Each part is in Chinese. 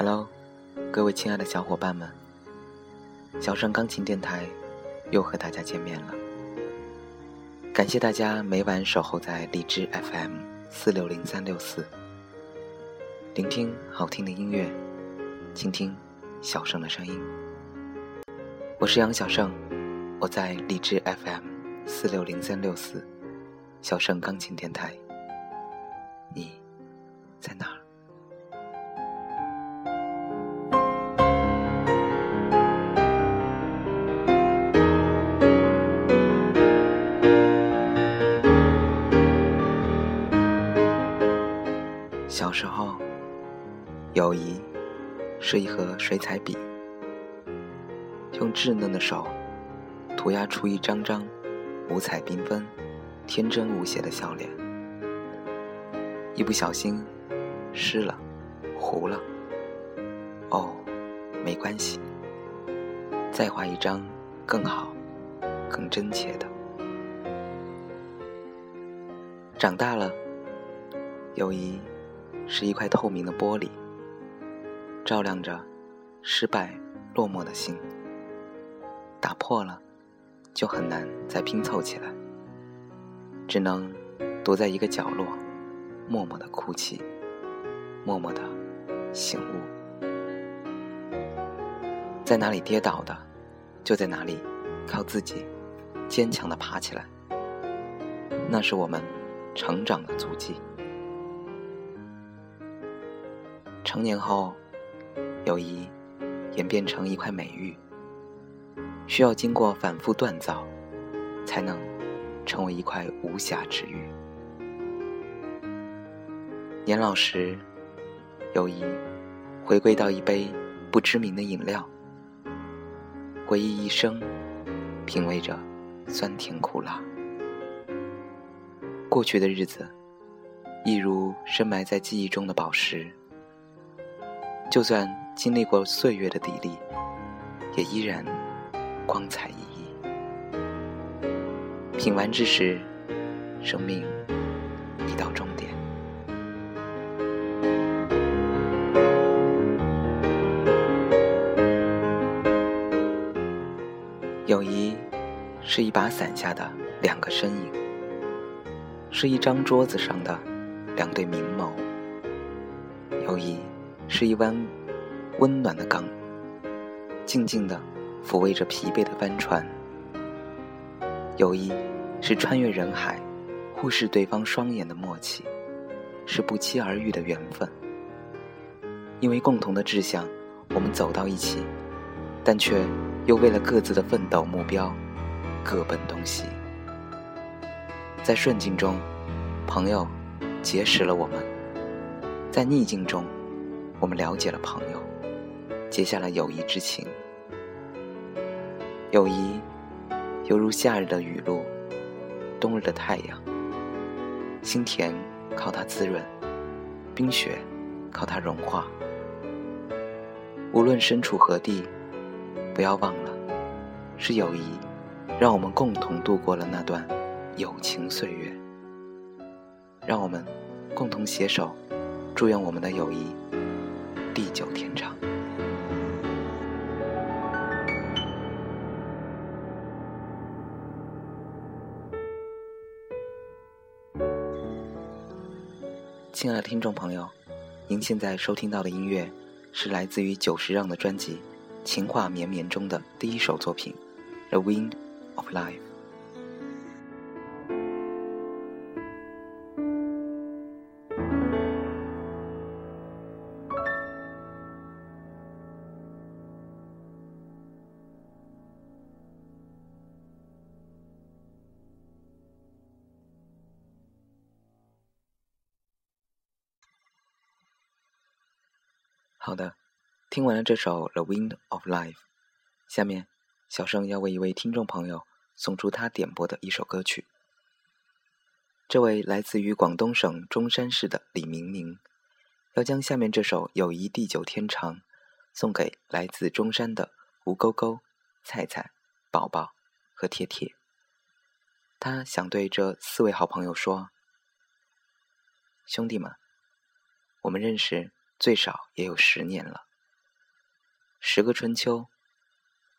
Hello，各位亲爱的小伙伴们，小盛钢琴电台又和大家见面了。感谢大家每晚守候在荔枝 FM 四六零三六四，聆听好听的音乐，倾听小盛的声音。我是杨小盛，我在荔枝 FM 四六零三六四，小盛钢琴电台。你在哪儿？友谊是一盒水彩笔，用稚嫩的手涂鸦出一张张五彩缤纷、天真无邪的笑脸。一不小心湿了、糊了，哦，没关系，再画一张更好、更真切的。长大了，友谊。是一块透明的玻璃，照亮着失败落寞的心。打破了，就很难再拼凑起来，只能躲在一个角落，默默的哭泣，默默的醒悟。在哪里跌倒的，就在哪里靠自己坚强的爬起来。那是我们成长的足迹。成年后，友谊演变成一块美玉，需要经过反复锻造，才能成为一块无瑕之玉。年老时，友谊回归到一杯不知名的饮料，回忆一生，品味着酸甜苦辣。过去的日子，一如深埋在记忆中的宝石。就算经历过岁月的砥砺，也依然光彩熠熠。品完之时，生命已到终点。友谊是一把伞下的两个身影，是一张桌子上的两对明眸。友谊。是一弯温暖的港，静静地抚慰着疲惫的帆船。友谊是穿越人海，互视对方双眼的默契，是不期而遇的缘分。因为共同的志向，我们走到一起，但却又为了各自的奋斗目标，各奔东西。在顺境中，朋友结识了我们；在逆境中，我们了解了朋友，结下了友谊之情。友谊犹如夏日的雨露，冬日的太阳。心田靠它滋润，冰雪靠它融化。无论身处何地，不要忘了，是友谊让我们共同度过了那段友情岁月。让我们共同携手，祝愿我们的友谊。地久天长。亲爱的听众朋友，您现在收听到的音乐是来自于久石让的专辑《情话绵绵》中的第一首作品《The Wind of Life》。好的，听完了这首《The Wind of Life》，下面小盛要为一位听众朋友送出他点播的一首歌曲。这位来自于广东省中山市的李明明，要将下面这首《友谊地久天长》送给来自中山的吴勾勾、菜菜、宝宝和铁铁。他想对这四位好朋友说：“兄弟们，我们认识。”最少也有十年了。十个春秋，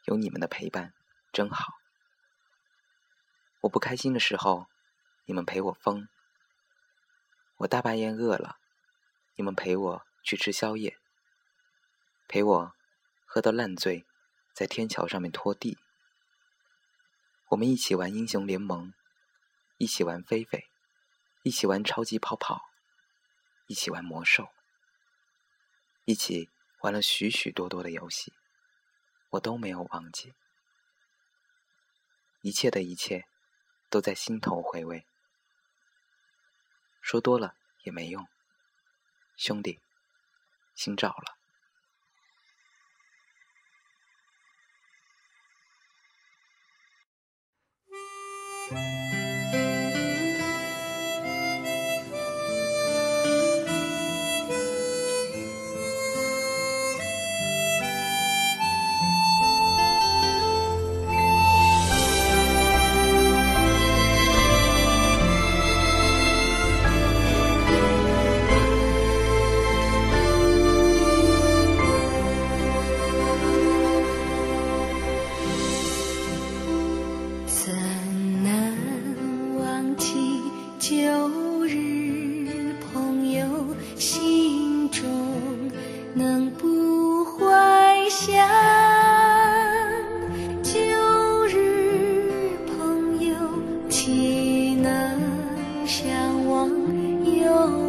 有你们的陪伴，真好。我不开心的时候，你们陪我疯；我大半夜饿了，你们陪我去吃宵夜，陪我喝到烂醉，在天桥上面拖地。我们一起玩英雄联盟，一起玩飞飞，一起玩超级跑跑，一起玩魔兽，一起。玩了许许多多的游戏，我都没有忘记。一切的一切，都在心头回味。说多了也没用，兄弟，心照了。向往又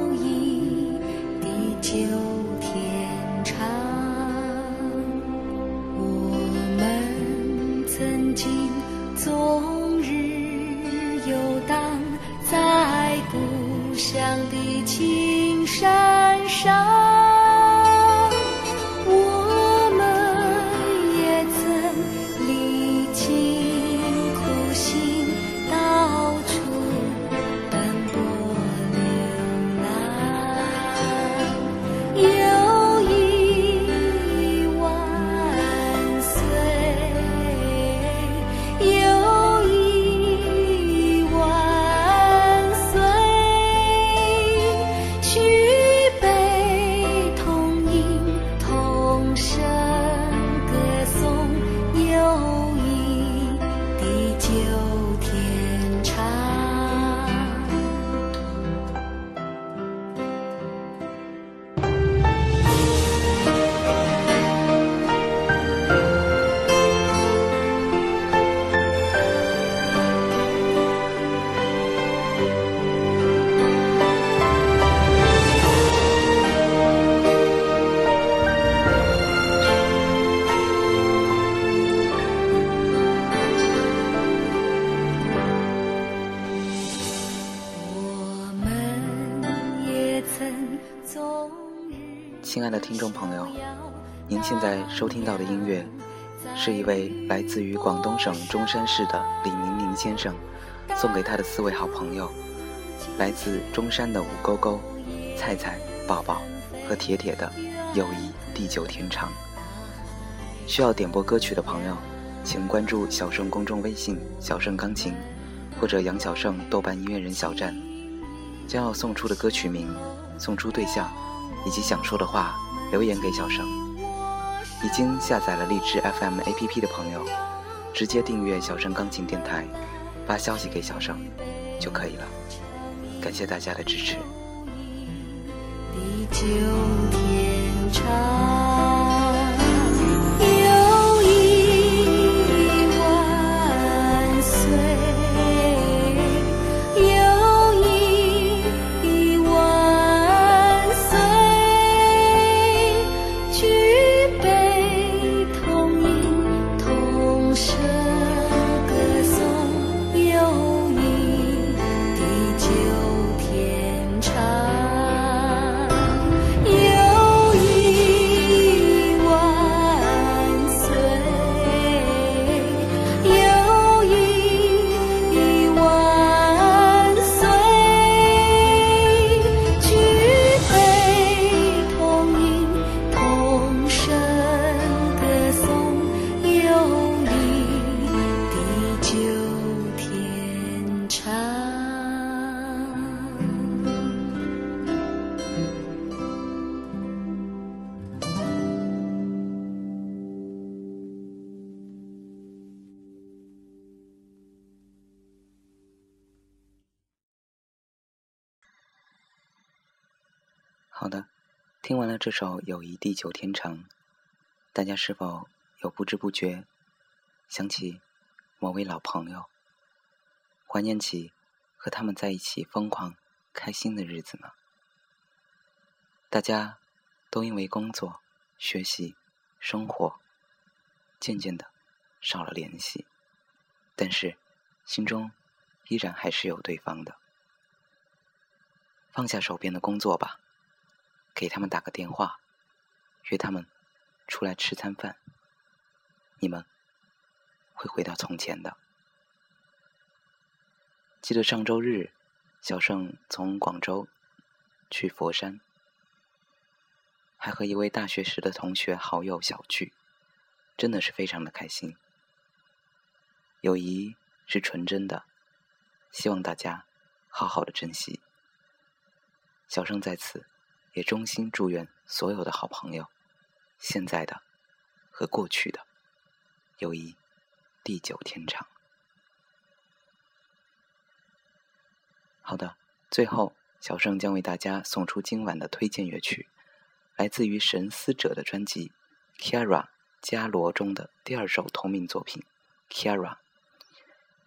爱的听众朋友，您现在收听到的音乐，是一位来自于广东省中山市的李明明先生送给他的四位好朋友，来自中山的吴勾勾、菜菜、宝宝和铁铁的友谊地久天长。需要点播歌曲的朋友，请关注小盛公众微信“小盛钢琴”或者杨小盛豆瓣音乐人小站，将要送出的歌曲名、送出对象。以及想说的话，留言给小盛。已经下载了荔枝 FM APP 的朋友，直接订阅小盛钢琴电台，发消息给小盛就可以了。感谢大家的支持。好的，听完了这首《友谊地久天长》，大家是否有不知不觉想起某位老朋友，怀念起和他们在一起疯狂开心的日子呢？大家都因为工作、学习、生活，渐渐的少了联系，但是心中依然还是有对方的。放下手边的工作吧。给他们打个电话，约他们出来吃餐饭。你们会回到从前的。记得上周日，小盛从广州去佛山，还和一位大学时的同学好友小聚，真的是非常的开心。友谊是纯真的，希望大家好好的珍惜。小盛在此。也衷心祝愿所有的好朋友，现在的和过去的友谊地久天长。好的，最后小盛将为大家送出今晚的推荐乐曲，来自于神思者的专辑《Kara 加罗》中的第二首同名作品《Kara》。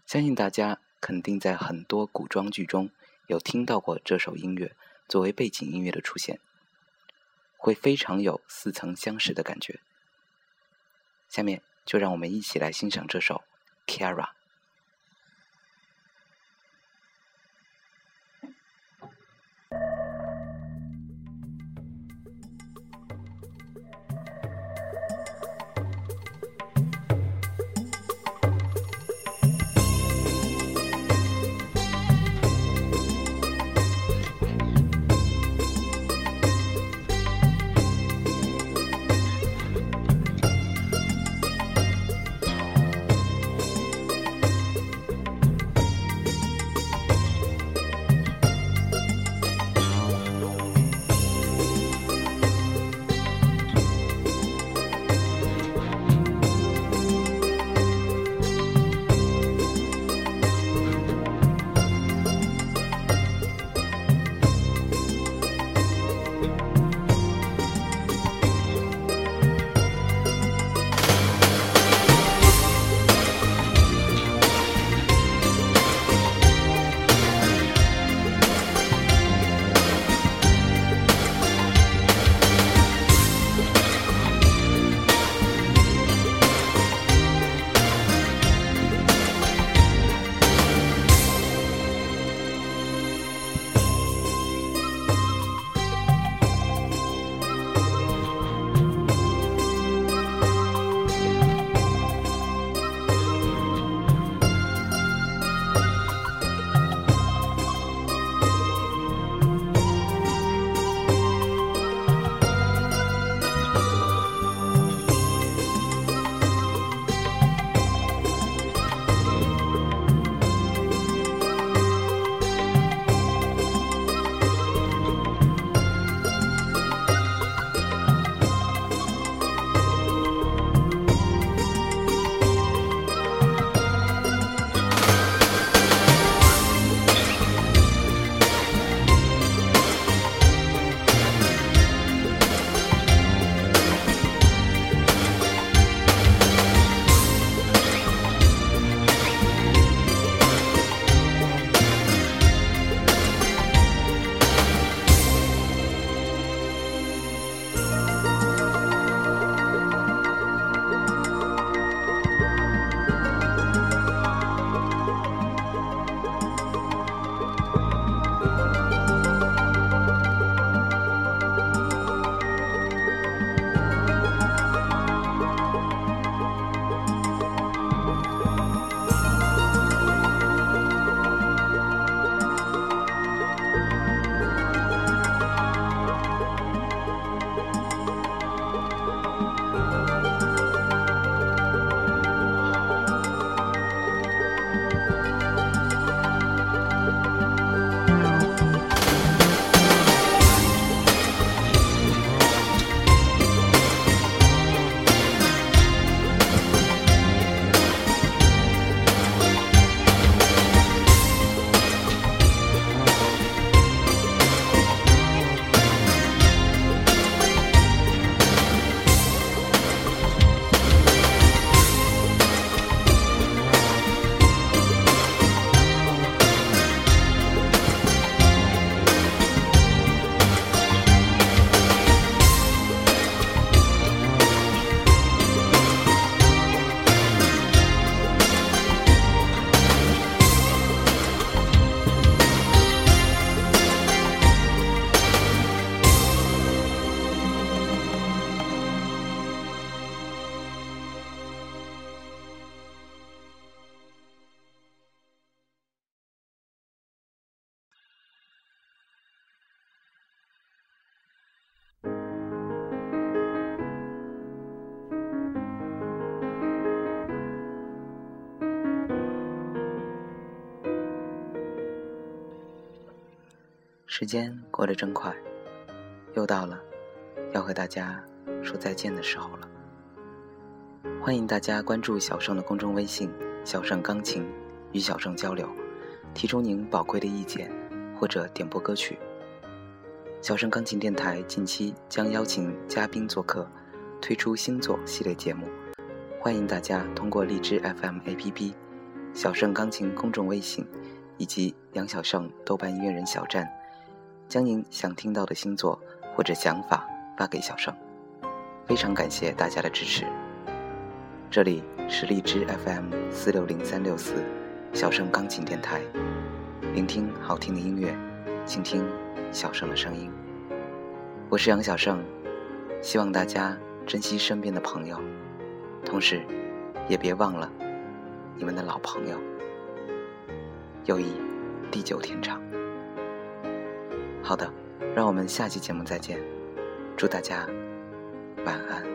相信大家肯定在很多古装剧中有听到过这首音乐。作为背景音乐的出现，会非常有似曾相识的感觉。下面就让我们一起来欣赏这首《Kara》。时间过得真快，又到了要和大家说再见的时候了。欢迎大家关注小盛的公众微信“小盛钢琴”，与小盛交流，提出您宝贵的意见或者点播歌曲。小盛钢琴电台近期将邀请嘉宾做客，推出星座系列节目。欢迎大家通过荔枝 FM APP、小盛钢琴公众微信以及杨小盛豆瓣音乐人小站，将您想听到的星座或者想法发给小盛。非常感谢大家的支持。这里是荔枝 FM 四六零三六四小盛钢琴电台，聆听好听的音乐，倾听小盛的声音。我是杨小盛，希望大家珍惜身边的朋友。同时，也别忘了你们的老朋友，友谊地久天长。好的，让我们下期节目再见，祝大家晚安。